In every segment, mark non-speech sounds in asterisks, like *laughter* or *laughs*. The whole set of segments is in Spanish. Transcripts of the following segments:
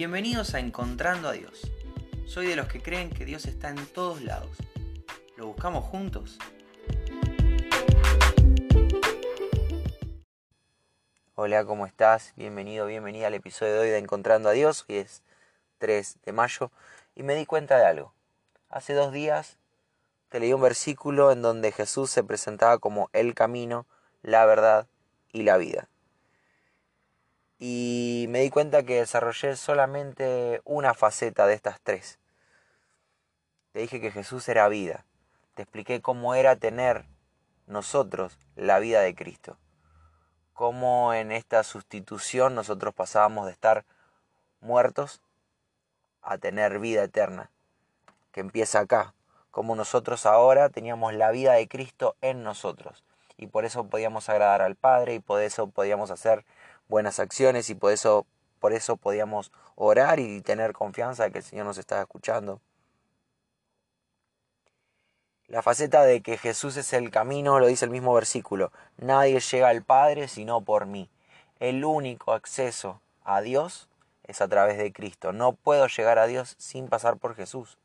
Bienvenidos a Encontrando a Dios. Soy de los que creen que Dios está en todos lados. ¿Lo buscamos juntos? Hola, ¿cómo estás? Bienvenido, bienvenida al episodio de hoy de Encontrando a Dios. Hoy es 3 de mayo y me di cuenta de algo. Hace dos días te leí un versículo en donde Jesús se presentaba como el camino, la verdad y la vida y me di cuenta que desarrollé solamente una faceta de estas tres. Te dije que Jesús era vida. Te expliqué cómo era tener nosotros la vida de Cristo. Cómo en esta sustitución nosotros pasábamos de estar muertos a tener vida eterna, que empieza acá. Como nosotros ahora teníamos la vida de Cristo en nosotros. Y por eso podíamos agradar al Padre y por eso podíamos hacer buenas acciones y por eso, por eso podíamos orar y tener confianza de que el Señor nos está escuchando. La faceta de que Jesús es el camino lo dice el mismo versículo. Nadie llega al Padre sino por mí. El único acceso a Dios es a través de Cristo. No puedo llegar a Dios sin pasar por Jesús.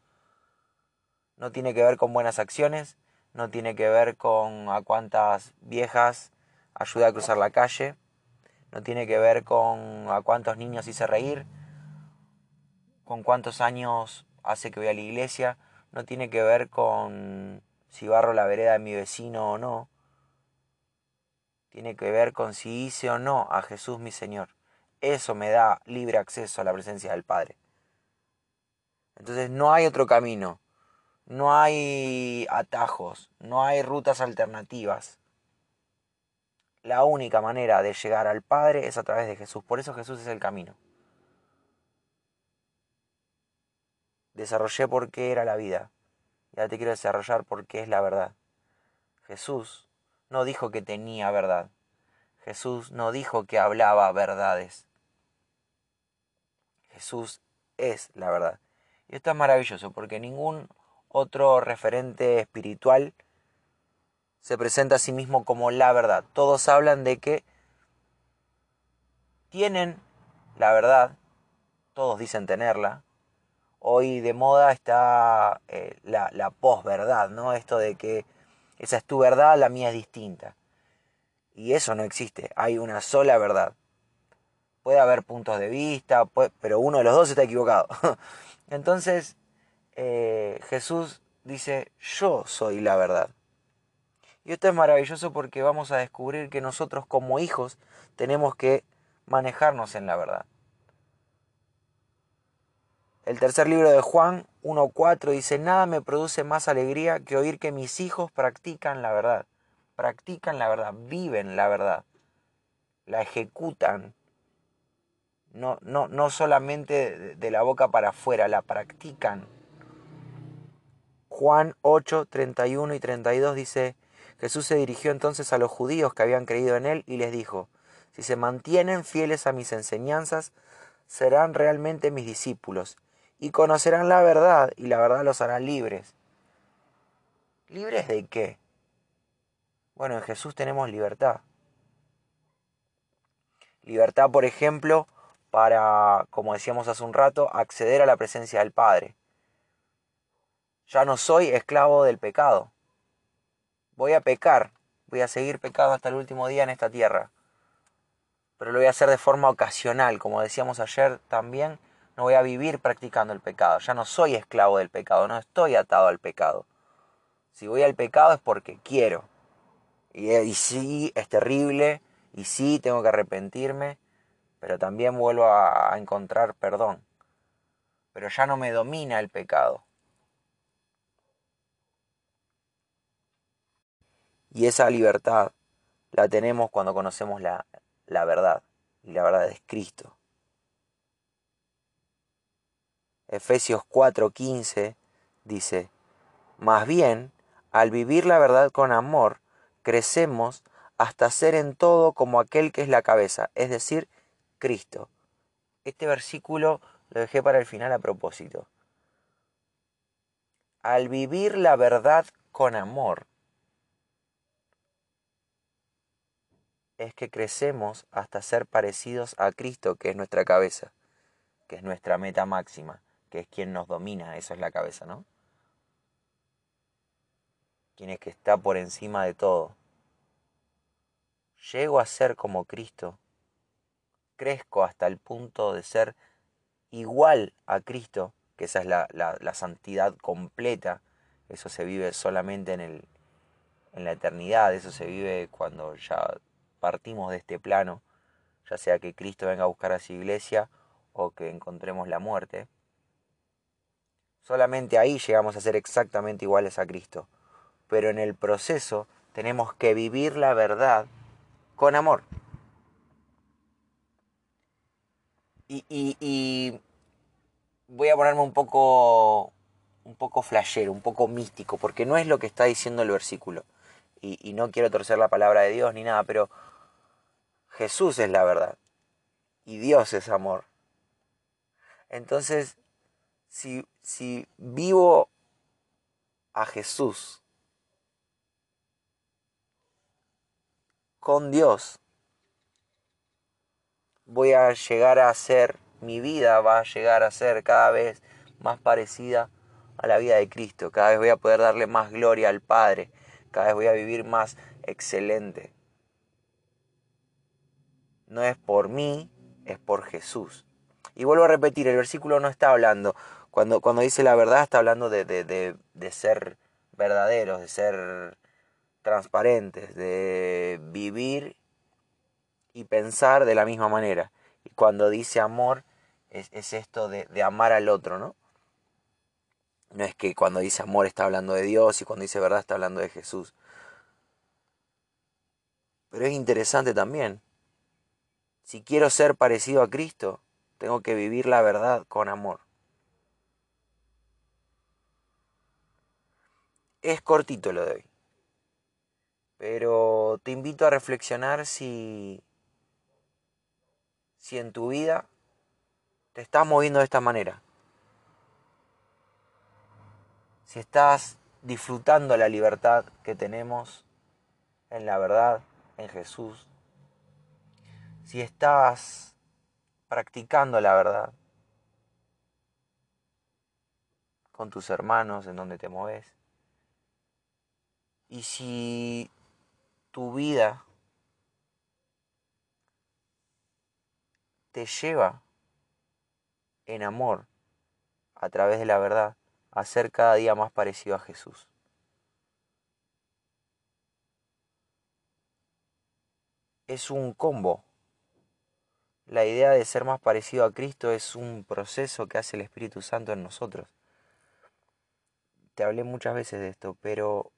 No tiene que ver con buenas acciones, no tiene que ver con a cuántas viejas ayuda a cruzar la calle, no tiene que ver con a cuántos niños hice reír, con cuántos años hace que voy a la iglesia, no tiene que ver con si barro la vereda de mi vecino o no, tiene que ver con si hice o no a Jesús mi Señor. Eso me da libre acceso a la presencia del Padre. Entonces no hay otro camino, no hay atajos, no hay rutas alternativas la única manera de llegar al Padre es a través de Jesús. Por eso Jesús es el camino. Desarrollé por qué era la vida. Y ahora te quiero desarrollar por qué es la verdad. Jesús no dijo que tenía verdad. Jesús no dijo que hablaba verdades. Jesús es la verdad. Y esto es maravilloso porque ningún otro referente espiritual se presenta a sí mismo como la verdad. Todos hablan de que tienen la verdad, todos dicen tenerla. Hoy de moda está eh, la, la posverdad, ¿no? Esto de que esa es tu verdad, la mía es distinta. Y eso no existe, hay una sola verdad. Puede haber puntos de vista, pero uno de los dos está equivocado. *laughs* Entonces, eh, Jesús dice, yo soy la verdad. Y esto es maravilloso porque vamos a descubrir que nosotros como hijos tenemos que manejarnos en la verdad. El tercer libro de Juan 1.4 dice, nada me produce más alegría que oír que mis hijos practican la verdad. Practican la verdad, viven la verdad, la ejecutan. No, no, no solamente de la boca para afuera, la practican. Juan 8, 31 y 32 dice, Jesús se dirigió entonces a los judíos que habían creído en él y les dijo, si se mantienen fieles a mis enseñanzas, serán realmente mis discípulos y conocerán la verdad y la verdad los hará libres. ¿Libres de qué? Bueno, en Jesús tenemos libertad. Libertad, por ejemplo, para, como decíamos hace un rato, acceder a la presencia del Padre. Ya no soy esclavo del pecado voy a pecar, voy a seguir pecando hasta el último día en esta tierra. Pero lo voy a hacer de forma ocasional, como decíamos ayer también, no voy a vivir practicando el pecado, ya no soy esclavo del pecado, no estoy atado al pecado. Si voy al pecado es porque quiero. Y, sí, es terrible, y sí, tengo que arrepentirme, pero también vuelvo a encontrar perdón. Pero ya no me domina el pecado. Y esa libertad la tenemos cuando conocemos la, la verdad. Y la verdad es Cristo. Efesios 4:15 dice, más bien, al vivir la verdad con amor, crecemos hasta ser en todo como aquel que es la cabeza, es decir, Cristo. Este versículo lo dejé para el final a propósito. Al vivir la verdad con amor, es que crecemos hasta ser parecidos a Cristo, que es nuestra cabeza. que es nuestra meta máxima, que es quien nos domina, eso es la cabeza, ¿no? Quien es que está por encima de todo. Llego a ser como Cristo, crezco hasta el punto de ser igual a Cristo, que esa es la, la santidad completa, eso se vive solamente en, el, en la eternidad, eso se vive cuando ya partimos de este plano, ya sea que Cristo venga a buscar a su iglesia o que encontremos la muerte. Solamente ahí llegamos a ser exactamente iguales a Cristo. Pero en el proceso tenemos que vivir la verdad con amor. Y, y, voy a ponerme un poco un poco flashero, un poco místico, porque no es lo que está diciendo el versículo. Y, y, no quiero torcer la palabra de Dios ni nada, pero Jesús es la verdad. Y Dios es amor. Entonces, si, vivo a Jesús con Dios, voy a llegar a ser, mi vida va a llegar a ser cada vez más parecida a la vida de Cristo. Cada vez voy a poder darle más gloria al Padre. Cada vez voy a vivir más excelente. No es por mí, es por Jesús. Y vuelvo a repetir, el versículo no está hablando, cuando, cuando dice la verdad está hablando de, de, de ser verdaderos, de ser transparentes, de vivir y pensar de la misma manera. Y cuando dice amor, es, es esto de, de, amar al otro, ¿no? No es que cuando dice amor está hablando de Dios y cuando dice verdad está hablando de Jesús. Pero es interesante también. Si quiero ser parecido a Cristo, tengo que vivir la verdad con amor. Es cortito lo de hoy. Pero te invito a reflexionar si, si en tu vida te estás moviendo de esta manera. Si estás disfrutando la libertad que tenemos en la verdad, en Jesús. Si estás practicando la verdad con tus hermanos en donde te mueves. Y si tu vida te lleva en amor a través de la verdad a ser cada día más parecido a Jesús. Es un combo la idea de ser más parecido a Cristo es un proceso que hace el Espíritu Santo en nosotros. Te hablé muchas veces de esto, pero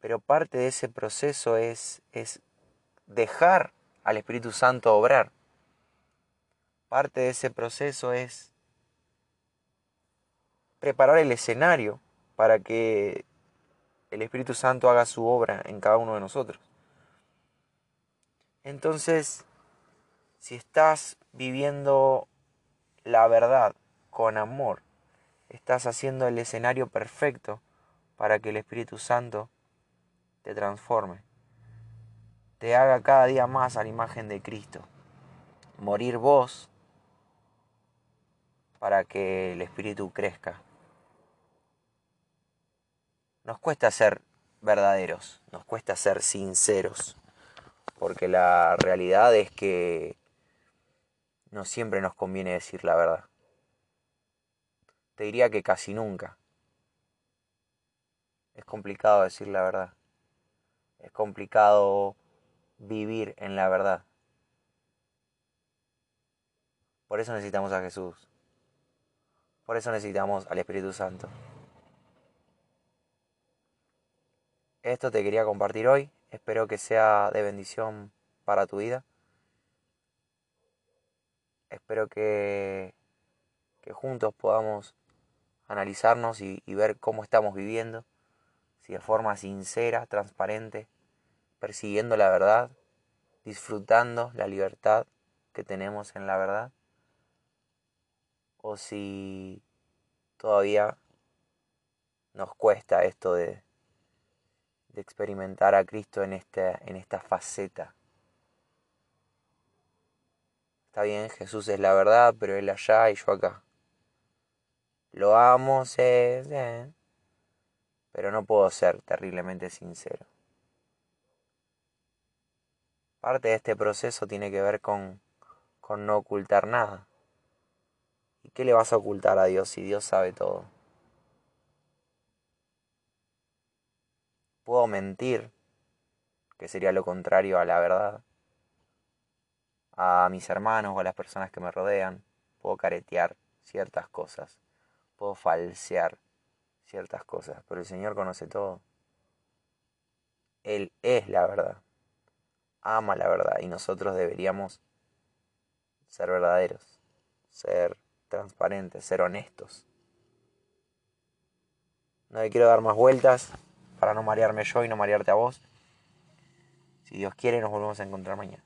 pero parte de ese proceso es es dejar al Espíritu Santo obrar. Parte de ese proceso es preparar el escenario para que el Espíritu Santo haga su obra en cada uno de nosotros. Entonces, si estás viviendo la verdad con amor, estás haciendo el escenario perfecto para que el Espíritu Santo te transforme, te haga cada día más a la imagen de Cristo. Morir vos para que el Espíritu crezca. Nos cuesta ser verdaderos, nos cuesta ser sinceros porque la realidad es que no siempre nos conviene decir la verdad. Te diría que casi nunca. Es complicado decir la verdad. Es complicado vivir en la verdad. Por eso necesitamos a Jesús. Por eso necesitamos al Espíritu Santo. Esto te quería compartir hoy. Espero que sea de bendición para tu vida. Espero que, que juntos podamos analizarnos y, y ver cómo estamos viviendo, si de forma sincera, transparente, persiguiendo la verdad, disfrutando la libertad que tenemos en la verdad, o si todavía nos cuesta esto de, de experimentar a Cristo en esta, en esta faceta, Está bien, Jesús es la verdad, pero Él allá y yo acá. Lo amo, sé, pero no puedo ser terriblemente sincero. Parte de este proceso tiene que ver con, con no ocultar nada. ¿Y qué le vas a ocultar a Dios si Dios sabe todo? Puedo mentir, que sería lo contrario a la verdad a mis hermanos o a las personas que me rodean, puedo caretear ciertas cosas, puedo falsear ciertas cosas, pero el Señor conoce todo. Él es la verdad, ama la verdad y nosotros deberíamos ser verdaderos, ser transparentes, ser honestos. No le quiero dar más vueltas para no marearme yo y no marearte a vos. Si Dios quiere, nos volvemos a encontrar mañana.